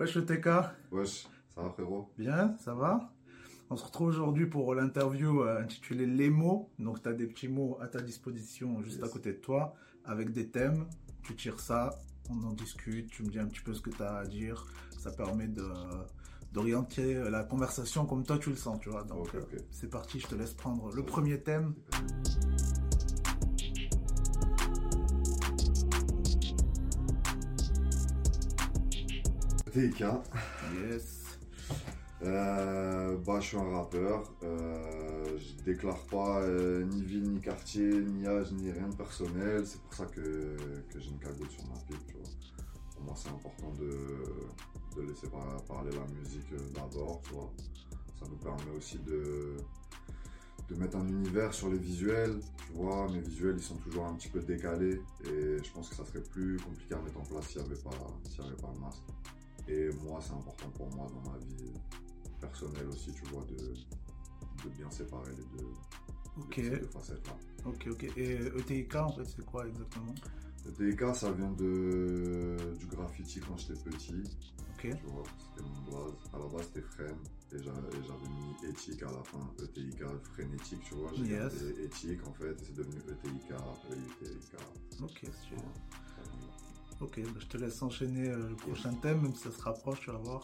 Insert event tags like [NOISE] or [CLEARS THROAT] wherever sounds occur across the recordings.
Wesh le TK, Wesh, ça va frérot? Bien, ça va? On se retrouve aujourd'hui pour l'interview euh, intitulée Les mots. Donc tu as des petits mots à ta disposition juste Yes. à côté de toi, avec des thèmes. Tu tires ça, on en discute, tu me dis un petit peu ce que tu as à dire. Ça permet de d'orienter la conversation comme toi tu le sens, tu vois. Donc euh, c'est parti, je te laisse prendre le premier thème. TIK, Yes. euh, bah je suis un rappeur, euh, je déclare pas euh, ni ville, ni quartier, ni âge, ni rien de personnel, c'est pour ça que, que j'ai une cagoule sur ma pipe, tu vois. Pour moi c'est important de, de laisser par- parler la musique euh, d'abord, tu vois. Ça nous permet aussi de, de mettre un univers sur les visuels, tu vois. Mes visuels ils sont toujours un petit peu décalés et je pense que ça serait plus compliqué à mettre en place s'il n'y avait, pas- s'il y avait pas le masque. Et moi, c'est important pour moi dans ma vie personnelle aussi, tu vois, de, de bien séparer les deux, Ok, les deux facettes-là. ok, ok. Et euh, ETIK en fait c'est quoi exactement? Le TK, ça vient de, du graffiti quand j'étais petit, Ok, tu vois, c'était mon blaze. À la base, c'était Fren, et j'a- et j'avais mis éthique à la fin, ETIK, frénétique, tu vois. J'ai Yes. éthique en fait, et c'est devenu E ETIK, EUTIK. ok, stylé. Voilà. Ok, bah, je te laisse enchaîner euh, le prochain thème, même si ça se rapproche, tu vas voir.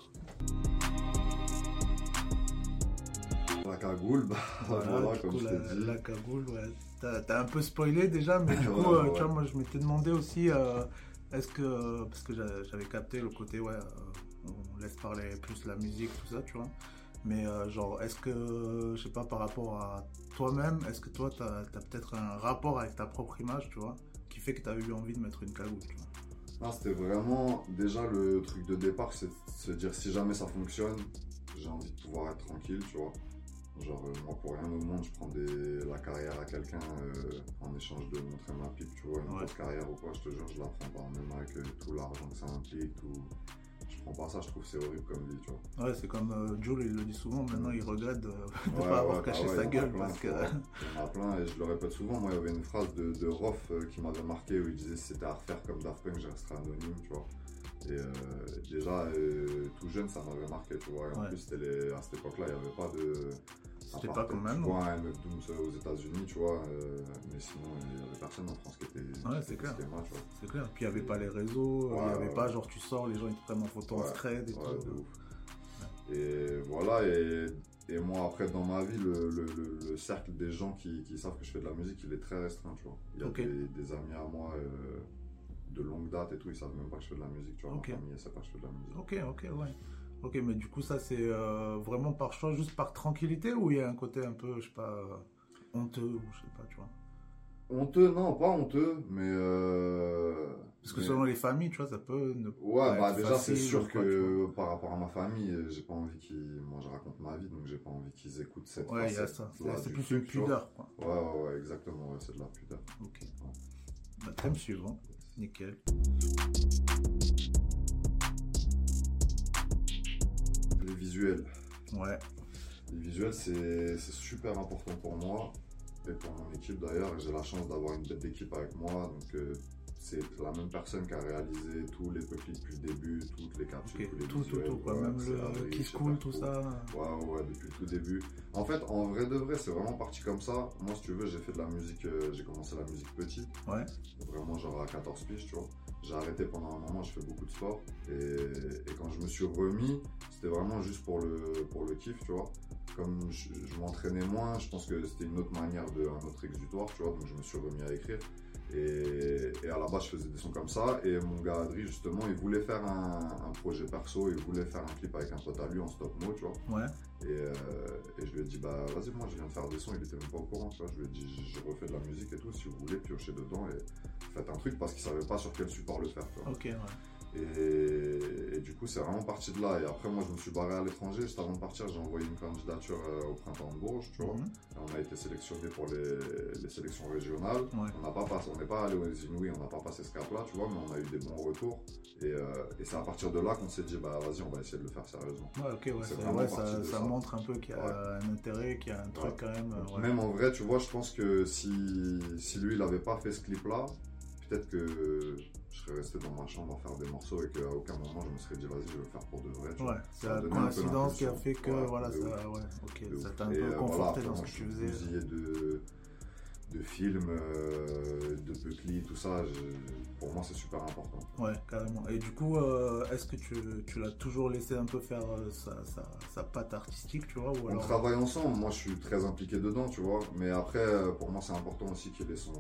La cagoule, bah, voilà, du comme coup, je la, dit. la cagoule, ouais. T'as un peu spoilé déjà, mais du [LAUGHS] coup, euh, ouais, tu vois, moi, je m'étais demandé aussi, euh, est-ce que, parce que j'a- j'avais capté le côté, ouais, euh, on laisse parler plus la musique, tout ça, tu vois. Mais euh, genre, est-ce que, je sais pas, par rapport à toi-même, est-ce que toi, t'as as, peut-être un rapport avec ta propre image, tu vois, qui fait que t'as eu envie de mettre une cagoule, tu vois Non, c'était vraiment déjà le truc de départ, c'est de se dire si jamais ça fonctionne, j'ai envie de pouvoir être tranquille, tu vois. Genre, euh, moi, pour rien au monde, je prends des, la carrière à quelqu'un euh, en échange de montrer ma pipe, tu vois. Une Ouais. grosse carrière ou quoi, je te jure, je la prends pas. Même avec euh, tout l'argent que ça implique, tout. Je prends pas ça, je trouve que c'est horrible comme vie, tu vois. Ouais, c'est comme euh, Jules, il le dit souvent, maintenant il regrette de [LAUGHS] ne Ouais, pas avoir ouais, caché bah ouais, sa en gueule plein, parce que. Il y en a plein et je le répète souvent. Moi, il y avait une phrase de, de Roth euh, qui m'avait marqué où il disait si c'était à refaire comme Daft Punk, je resterais anonyme, tu vois. Et euh, déjà, euh, tout jeune, ça m'avait marqué, tu vois. Et en plus, les- à cette époque-là, il n'y avait pas de. C'était pas peut-être, maintenant. Tu vois, un Dooms aux États-Unis, tu vois. euh, mais sinon, il n'y avait personne en France qui était. Ouais, c'est clair. schéma, tu vois. C'est clair. Puis il n'y avait pas les réseaux, il Ouais, n'y avait ouais, pas genre tu sors, les gens ils te prennent en photo en scred et Ouais, tout. de ouf. Et voilà, et, et moi après dans ma vie, le, le- le- le cercle des gens qui, qui savent que je fais de la musique, il est très restreint, tu vois. Il y a des, des amis à moi euh, de longue date et tout, ils savent même pas que je fais de la musique, tu vois. Ok. Ma famille, elle sait pas que je fais de la musique. Ok, ok, ouais. Ok, mais du coup, ça c'est euh, vraiment par choix, juste par tranquillité ou il y a un côté un peu, je sais pas, euh, honteux ou je sais pas, tu vois? Honteux, non, pas honteux, mais. Euh, Parce que mais- selon les familles, tu vois, ça peut ne Ouais, pas bah déjà c'est sûr quoi, que par rapport à ma famille, euh, j'ai pas envie qu'ils. Moi je raconte ma vie, donc j'ai pas envie qu'ils écoutent cette Ouais, il y a ça. C'est plus une pudeur, quoi. Ouais, ouais, ouais, exactement, ouais, c'est de la pudeur. Ok. Bah, thème suivant. Nickel. Visuels. Ouais. Les visuels, c'est super important pour moi et pour mon équipe d'ailleurs. J'ai la chance d'avoir une bête d'équipe avec moi. Donc, euh, c'est la même personne qui a réalisé tous les clips depuis le début, toutes les captures, Ok. tous les Tout, tout, visuels. tout, quoi. Ouais, Même le qui coule, tout cool. ça. Ouais, ouais, depuis le tout début. En fait, en vrai de vrai, c'est vraiment parti comme ça. Moi, si tu veux, j'ai fait de la musique, euh, j'ai commencé la musique petit. Ouais. Vraiment, genre à 14 piges, tu vois. J'ai arrêté pendant un moment, je fais beaucoup de sport. Et, et quand je me suis remis, c'était vraiment juste pour le, pour le kiff, tu vois. Comme je, je m'entraînais moins, je pense que c'était une autre manière, de, un autre exutoire, tu vois. Donc je me suis remis à écrire. Et, et à la base, je faisais des sons comme ça. Et mon gars Adri, justement, il voulait faire un, un projet perso, il voulait faire un clip avec un pote à lui en stop mo, tu vois. Ouais. Et, euh, et je lui ai dit, bah vas-y, moi je viens de faire des sons, il était même pas au courant, tu vois. Je lui ai dit, je refais de la musique et tout, si vous voulez piocher dedans et faites un truc parce qu'il savait pas sur quel support le faire, tu vois. Ok, ouais. Et, et du coup, c'est vraiment parti de là. Et après, moi je me suis barré à l'étranger, juste avant de partir, j'ai envoyé une candidature euh, au printemps de Bourges, tu vois. Mhm. Et on a été sélectionné pour les, les sélections régionales. Ouais. On n'a pas passé, on n'est pas allé aux Inouïs, on n'a pas passé ce cap-là, tu vois, mais on a eu des bons retours. Et, euh, et c'est à partir de là qu'on s'est dit, bah vas-y, on va essayer de le faire sérieusement. Ouais, ok, ouais, ça, ouais, ça, de ça ça. montre un peu qu'il y a Ouais. un intérêt, qu'il y a un truc quand même. euh. Même en vrai, tu vois, je pense que si, si lui, il avait pas fait ce clip-là, peut-être que je serais resté dans ma chambre à faire des morceaux et qu'à aucun moment je me serais dit, vas-y, je vais le faire pour de. Ouais, c'est la coïncidence qui a fait que. Ouais, voilà, ça, ouais, ok, ça t'a un peu euh, conforté voilà, dans ce que tu faisais. de, de films, euh, de Buckley, tout ça. je- pour moi, c'est super important. Ouais, carrément. Et du coup, euh, est-ce que tu, tu l'as toujours laissé un peu faire euh, sa, sa, sa patte artistique, tu vois ou On alors... travaille ensemble, moi je suis très impliqué dedans, tu vois. Mais après, pour moi, c'est important aussi qu'il ait son.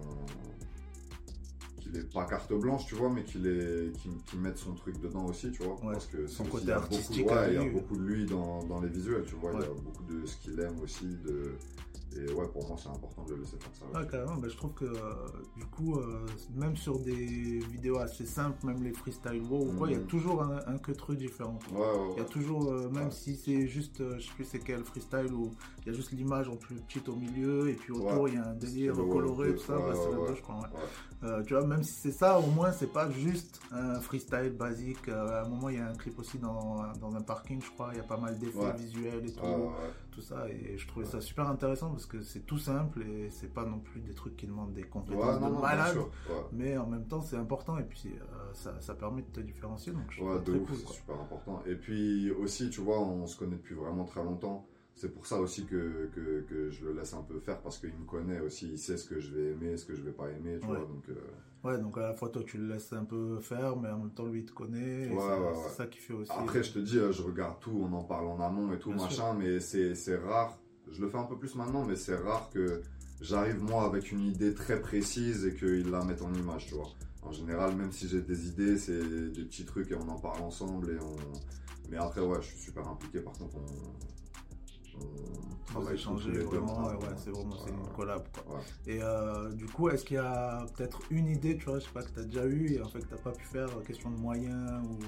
Qu'il ait pas carte blanche, tu vois, mais qu'il ait... qu'il qu'il mette son truc dedans aussi, tu vois. Ouais, Parce que son côté aussi- il y a artistique il y a beaucoup de lui dans, dans les visuels, tu vois. Il y a beaucoup de ce qu'il aime aussi. De... Et ouais, pour moi, c'est important de le laisser faire ça. ouais. Ouais, carrément. Bah, je trouve que, euh, du coup, euh, même sur des vidéos assez simples, même les freestyle wow ou quoi, il y a Mhm. toujours un, un que truc différent. Ouais, ouais, Il y a toujours, euh, même si c'est juste, euh, je sais plus c'est quel freestyle où il y a juste l'image en plus petite au milieu et puis autour il y a un délire coloré, tout ça, bah, c'est tu vois, même si c'est ça, au moins c'est pas juste un freestyle basique. À un moment, il y a un clip aussi dans, dans un parking, je crois. Il y a pas mal d'effets visuels et tout. Tout ça. Et je trouvais Ouais. ça super intéressant parce que c'est tout simple et c'est pas non plus des trucs qui demandent des compétences Ouais, non, de non, malade. Mais en même temps, c'est important et puis euh, ça, ça permet de te différencier. Donc je trouve Ouais, ça de très ouf, cool. c'est super important. Et puis aussi, tu vois, on se connaît depuis vraiment très longtemps. C'est pour ça aussi que, que, que je le laisse un peu faire parce qu'il me connaît aussi. Il sait ce que je vais aimer, ce que je vais pas aimer, tu Ouais. vois. Donc, euh, Ouais, donc à la fois toi tu le laisses un peu faire, mais en même temps lui il te connaît. Ouais, c'est ouais, ouais. c'est ça qui fait aussi. Après, je te dis, euh, je regarde tout, on en parle en amont et tout, Bien machin, mais c'est c'est rare. Je le fais un peu plus maintenant, mais c'est rare que j'arrive moi avec une idée très précise et qu'il la mette en image, tu vois. En général, même si j'ai des idées, c'est des petits trucs et on en parle ensemble et on. Mais après, ouais, je suis super impliqué. Par contre, on, on deux, on vraiment, ouais, ouais, c'est vraiment c'est une collab quoi. Et euh, du coup, est-ce qu'il y a peut-être une idée, tu vois, je sais pas, que tu as déjà eu et en fait que t'as pas pu faire, euh, question de moyens ou.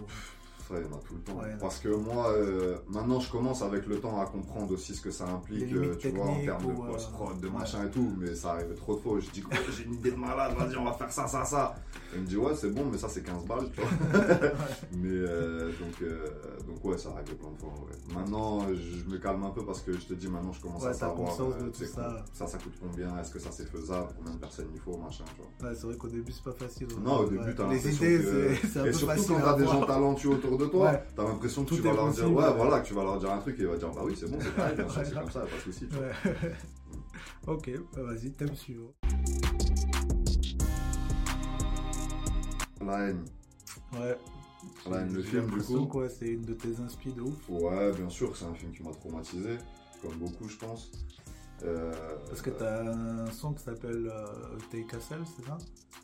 Ça, il y en a tout le temps. Ouais, Parce que moi, euh, maintenant, je commence avec le temps à comprendre aussi ce que ça implique, euh, tu vois, en termes de euh, post-prod, de machin et tout. Mais ça arrivait trop de fois. Je dis, Ouais, j'ai une idée de malade, vas-y, on va faire ça, ça, ça. Il me dit, ouais, c'est bon, mais ça, c'est 15 balles, tu vois. [LAUGHS] mais euh, donc, donc, ouais, ça arrivait plein de fois. ouais. Maintenant, je me calme un peu parce que je te dis, maintenant, je commence à savoir. de tout ça. ça, ça coûte combien Est-ce que ça, c'est faisable Combien de personnes il faut Machin, tu vois. Ouais, c'est vrai qu'au début c'est pas facile. Non, au début, t'as Les idées, c'est un Et peu surtout facile. quand t'as des gens talentueux autour de toi, Ouais. t'as l'impression que Tout tu vas leur dire, possible, ouais, ouais. voilà, que tu vas leur dire un truc et il va dire, bah oui, c'est bon, c'est pareil, c'est comme ça, pas de souci. [LAUGHS] ok, bah vas-y, thème suivant. La haine. Ouais. La haine, le film, du coup. que, ouais, c'est une de tes inspi de ouf. Ouais, bien sûr, c'est un film qui m'a traumatisé, comme beaucoup, je pense. Euh, Parce que t'as un son qui s'appelle euh, Take Cell, c'est ça?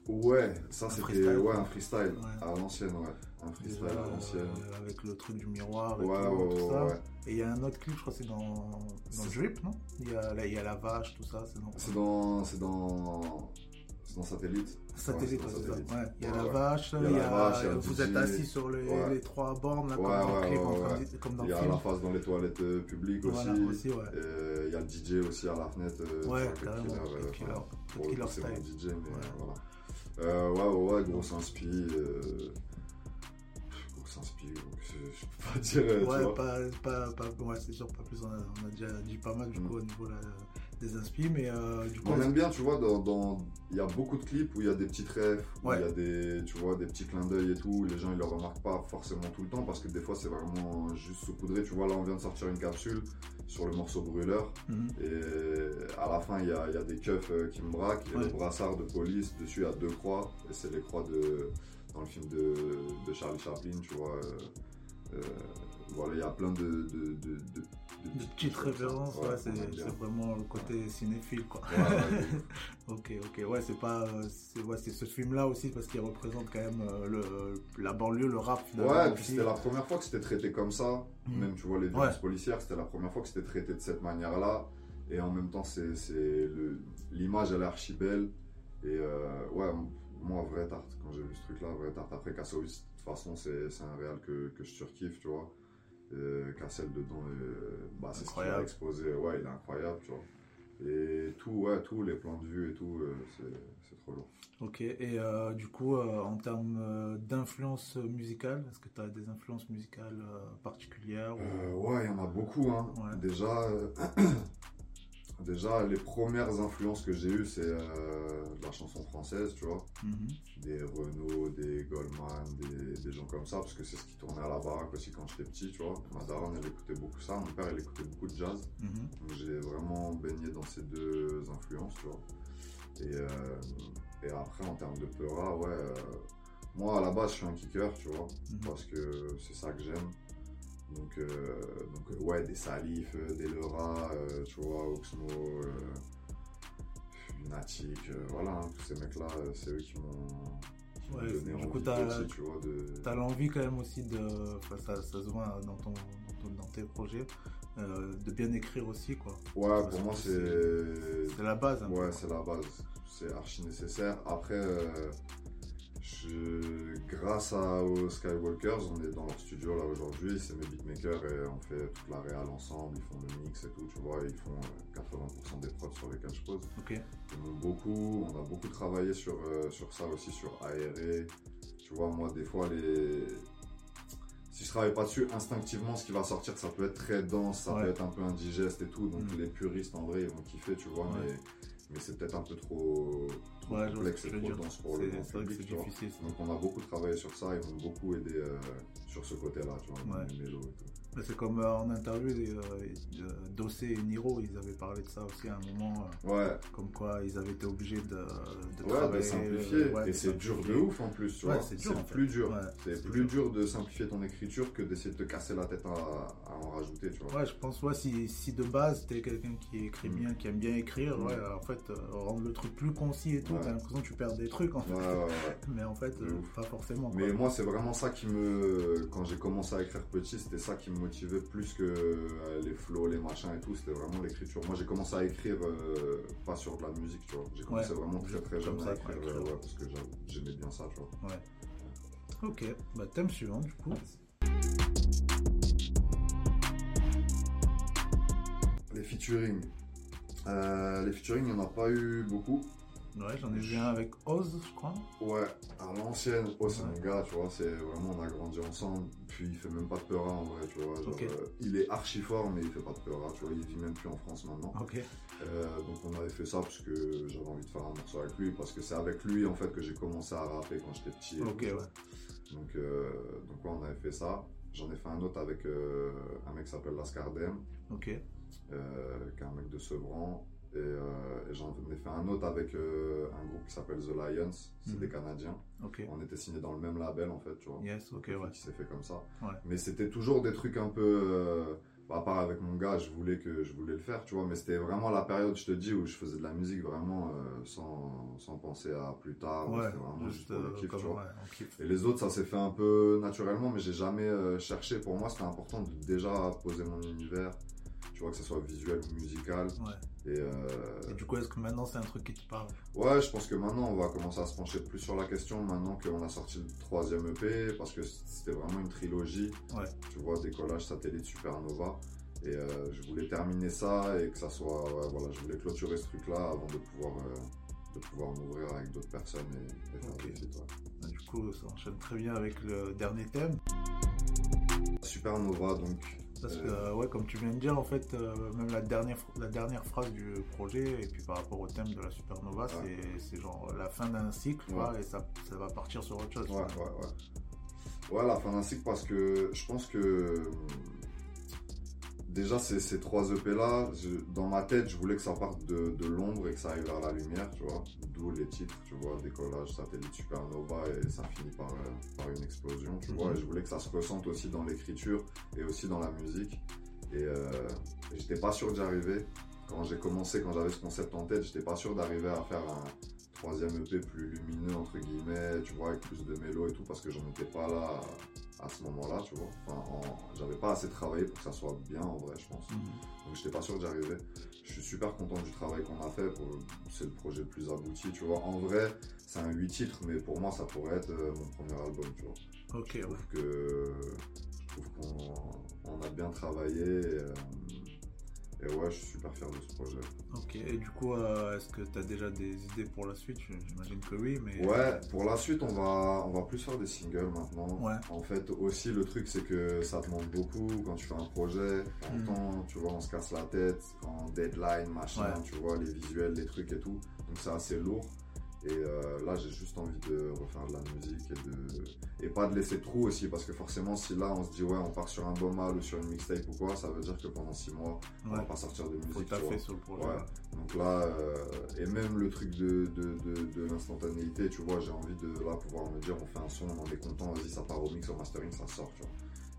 Ouais, ça c'était ouais, un freestyle Ouais. à l'ancienne, ouais. Un freestyle Déjà, à l'ancienne. euh, avec le truc du miroir et Ouais, tout, ça. Et il y a un autre clip, je crois que c'est dans, dans Drip, non? Il y, a, là, y a la vache, tout ça. C'est dans C'est dans. C'est dans. Satellite. Satellite, Ouais, ça. Ouais, il y a la vache, Il y a la vache, il y a le vous êtes assis sur les, Ouais. les trois bornes, là, comme dans le clip, comme dans Il y a film. la face dans les toilettes euh, publiques aussi. Voilà, aussi, ouais. Il y a le DJ aussi à la fenêtre. euh, Ouais, carrément, Killer, euh, Killer, enfin, Cut Pour le Killer coup, c'est mon style. DJ, mais Ouais. voilà. Euh, ouais, ouais, ouais, grosse inspi. Euh... Grosse inspi, donc je, je peux pas dire. tu Ouais, vois. pas, pas, pas, ouais, c'est sûr, pas plus. On a, on a déjà dit pas mal du Mm. coup au niveau là, des inspi, mais euh, du coup. On aime bien, tu vois, dans, dans- il y a beaucoup de clips où il y a des petites rêves, où Ouais. il y a des, tu vois, des petits clins d'œil et tout, où les gens ils le remarquent pas forcément tout le temps parce que des fois c'est vraiment juste saupoudré. Tu vois, là on vient de sortir une capsule sur le morceau brûleur Mhm. et à la fin il y a, il y a des keufs euh, qui me braquent et Ouais. le brassard de police dessus il y a deux croix et c'est les croix de dans le film de, de Charlie Chaplin, tu vois. euh, euh, voilà, il y a plein de, de, de, de- de petites références, ouais, c'est vraiment le côté cinéphile quoi. Ouais, [LAUGHS] ok, ok, ouais, c'est pas. C'est ce film là aussi parce qu'il représente quand même euh, le, la banlieue, le rap finalement. Ouais, et puis c'était la première fois que c'était traité comme ça. Mhm. Même, tu vois, les violences policières, c'était la première fois que c'était traité de cette manière-là. Et en même temps, c'est l'image, elle est archi belle. Et euh, ouais, moi, vrai tarte, quand j'ai vu ce truc-là, vrai tarte. Après, Kassaoui, de toute façon, c'est c'est un réal que, que je surkiffe, tu vois. Euh, Cassel dedans, euh, bah, c'est ce qu'il a exposé. Ouais, il est incroyable, tu vois. Et tout, ouais, tout, les plans de vue et tout, euh, c'est c'est trop lourd. Ok, et euh, du coup, en termes d'influence musicale, est-ce que tu as des influences musicales particulières ou- ouais, il y en a beaucoup. Hein. Ouais. Déjà, [CLEARS THROAT] Déjà, les premières influences que j'ai eues, c'est euh, la chanson française, tu vois. Mhm. Des Renault, des Goldman, des, des gens comme ça, parce que c'est ce qui tournait à la baraque aussi quand j'étais petit, tu vois. Ma daronne, elle écoutait beaucoup ça. Mon père, il écoutait beaucoup de jazz. Mhm. Donc j'ai vraiment baigné dans ces deux influences, tu vois. Et, euh, et après, en termes de Peura, ouais, euh, moi à la base, je suis un kicker, tu vois, Mhm. parce que c'est ça que j'aime. Donc, euh, donc euh, ouais, des Salif, euh, des Leura, euh, tu vois, Oxmo, Lunatic, voilà, hein, tous ces mecs-là, c'est eux qui m'ont Ouais, donné du coup, t'as- petit, tu vois, de... L'envie quand même aussi de, enfin, ça, ça se voit dans, ton, dans, ton- dans tes projets, euh, de bien écrire aussi, quoi. Ouais, pour moi, c'est- c'est... La base. peu, Ouais, c'est la base. C'est archi nécessaire. Après, euh, je, grâce à, aux Skywalkers, on est dans leur studio là aujourd'hui. C'est mes beatmakers et on fait toute la réal ensemble. Ils font le mix et tout, tu vois. Ils font euh, 80% des prods sur lesquels je pose. Ok. Ils m'ont beaucoup, on a beaucoup travaillé sur, euh, sur ça aussi, sur aéré. Tu vois, moi, des fois, les. Si je travaille pas dessus, instinctivement, ce qui va sortir, ça peut être très dense, ça Ouais. peut être un peu indigeste et tout. Donc, Mm. les puristes, en vrai, ils vont kiffer, tu vois. Ouais. Mais, mais c'est peut-être un peu trop, Ouais, complexe et trop dire. dense pour le grand public. Donc, on a beaucoup travaillé sur ça. Ils m'ont beaucoup aidé euh, sur ce côté-là, tu vois, Ouais. les mélos et tout. C'est comme euh, en interview, euh, euh, Dossé et Niro, ils avaient parlé de ça aussi à un moment, euh, Ouais, comme quoi ils avaient été obligés de, de Ouais, travailler. bah, simplifier. euh, ouais, et c'est dur de simplifier. ouf en plus, tu Ouais, vois. c'est dur, fait. plus dur. C'est plus dur. de simplifier ton écriture que d'essayer de te casser la tête à, à en rajouter, tu vois. Ouais, je pense, ouais, si, si de base t'es quelqu'un qui écrit Mm. bien, qui aime bien écrire, Mm. ouais, en fait, rendre le truc plus concis et tout, t'as l'impression que tu perds des trucs en fait. Ouais, ouais, ouais. [LAUGHS] Mais en fait, pas forcément. quoi. Mais moi, c'est vraiment ça qui me. Quand j'ai commencé à écrire petit, c'était ça qui me motivait plus que euh, les flows, les machins et tout. C'était vraiment l'écriture. Moi, j'ai commencé à écrire euh, pas sur de la musique, tu vois. J'ai commencé Ouais. vraiment très très jeune à écrire, euh, ouais, parce que j'a- j'aimais bien ça, tu vois. Ouais. Ok, bah thème suivant du coup. Les featuring. Euh, les featuring, il n'y en a pas eu beaucoup. Ouais, j'en ai vu un avec Oz, je crois. Ouais, à l'ancienne, oh, c'est Ouais. mon gars, tu vois, c'est vraiment, on a grandi ensemble, puis il fait même pas de peur en vrai, tu vois, genre, euh, il est archi fort, mais il fait pas de peur, tu vois, il vit même plus en France maintenant. Ok. Euh, donc on avait fait ça parce que j'avais envie de faire un morceau avec lui, parce que c'est avec lui, en fait, que j'ai commencé à rapper quand j'étais petit. et Ok, ouais. Donc, euh, donc ouais, on avait fait ça. J'en ai fait un autre avec euh, un mec qui s'appelle Lascardem, Ok. qui est un mec de Sevran. Et, euh, et j'en ai fait un autre avec euh, un groupe qui s'appelle The Lions, c'est Mhm. des Canadiens. Ok. On était signés dans le même label en fait, tu vois. Yes, ok, ouais. Qui s'est fait comme ça. Ouais. Mais c'était toujours des trucs un peu. euh, à part avec mon gars, je voulais que je voulais le faire, tu vois. Mais c'était vraiment la période, je te dis, où je faisais de la musique vraiment sans, sans penser à plus tard. Ouais, c'était vraiment juste juste pour le kiff, comme tu vois. ouais, on kiffe. Et les autres, ça s'est fait un peu naturellement, mais j'ai jamais cherché. Pour moi, c'était important de déjà poser mon univers, tu vois, que ce soit visuel ou musical. Ouais. Et, euh, Et du coup, est-ce que maintenant c'est un truc qui te parle? Ouais, je pense que maintenant on va commencer à se pencher plus sur la question maintenant qu'on a sorti le troisième EP parce que c'était vraiment une trilogie. Ouais. Tu vois, décollage satellite supernova. Et euh, je voulais terminer ça et que ça soit. ouais, voilà, je voulais clôturer ce truc-là avant de pouvoir, euh, de pouvoir m'ouvrir avec d'autres personnes et, faire des feats, ouais. Du coup, ça enchaîne très bien avec le dernier thème. Supernova, donc. Parce que, Euh. ouais, comme tu viens de dire, en fait, euh, même la dernière, la dernière phrase du projet, et puis par rapport au thème de la supernova, Ouais. c'est- genre la fin d'un cycle, Ouais. et ça, ça va partir sur autre chose. Ouais, ouais, ouais. Ouais, la fin d'un cycle parce que je pense que. Déjà, ces, ces trois EP-là, je- dans ma tête, je voulais que ça parte de, de l'ombre et que ça aille vers la lumière, tu vois. D'où les titres, tu vois, décollage, satellite, supernova, et ça finit par, euh, par une explosion, tu vois. Mhm. Et je voulais que ça se ressente aussi dans l'écriture et aussi dans la musique. Et, euh, j'étais pas sûr d'y arriver. Quand j'ai commencé, quand j'avais ce concept en tête, j'étais pas sûr d'arriver à faire un troisième EP plus lumineux, entre guillemets, tu vois, avec plus de mélo et tout, parce que j'en étais pas là à ce moment-là, tu vois. Enfin, en- j'avais pas assez travaillé pour que ça soit bien en vrai, je pense. Mhm. Donc j'étais pas sûr d'y arriver. Je suis super content du travail qu'on a fait. C'est le projet le plus abouti, tu vois. En vrai, c'est un 8 titres, mais pour moi, ça pourrait être euh, mon premier album, tu vois. Ok, Je ouais. trouve que je trouve qu'on on a bien travaillé. Et, euh, Et ouais, je suis super fier de ce projet. Ok, et du coup, euh, est-ce que tu as déjà des idées pour la suite? J'imagine que oui, mais. Ouais, pour la suite, on va, on va plus faire des singles maintenant. Ouais. En fait, aussi, le truc, c'est que ça demande beaucoup quand tu fais un projet. En Mm. temps, tu vois, on se casse la tête, en deadline, machin, Ouais. tu vois, les visuels, les trucs et tout. Donc, c'est assez lourd. Et euh, là, j'ai juste envie de refaire de la musique et de et pas de laisser trop aussi parce que forcément, si là on se dit ouais, on part sur un bon mal ou sur une mixtape ou quoi, ça veut dire que pendant six mois, on va pas sortir de musique. tu vois. taffer sur le projet. Ouais. Donc là, euh, et même le truc de, de, de, de l'instantanéité, tu vois, j'ai envie de là pouvoir me dire on fait un son, on en est content, vas-y, ça part au mix, au mastering, ça sort, tu vois.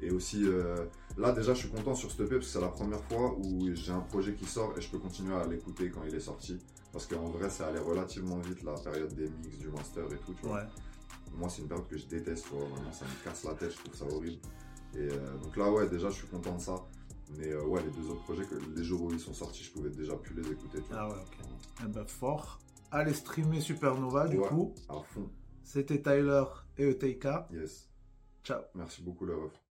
Et aussi, euh, là déjà, je suis content sur ce EP parce que c'est la première fois où j'ai un projet qui sort et je peux continuer à l'écouter quand il est sorti. Parce qu'en vrai, ça allait relativement vite la période des mix, du master et tout, tu vois. Ouais. Moi, c'est une période que je déteste, tu vois, vraiment, ça me casse la tête, je trouve ça horrible. Et euh, donc là, ouais, déjà, je suis content de ça. Mais euh, ouais, les deux autres projets, que les jours où ils sont sortis, je pouvais déjà plus les écouter, tu vois. Ah ouais, ok. Eh ben, fort. Allez streamer Supernova, du Ouais. coup. À fond, C'était Tyler et ETK. yes. Ciao. Merci beaucoup, le ref.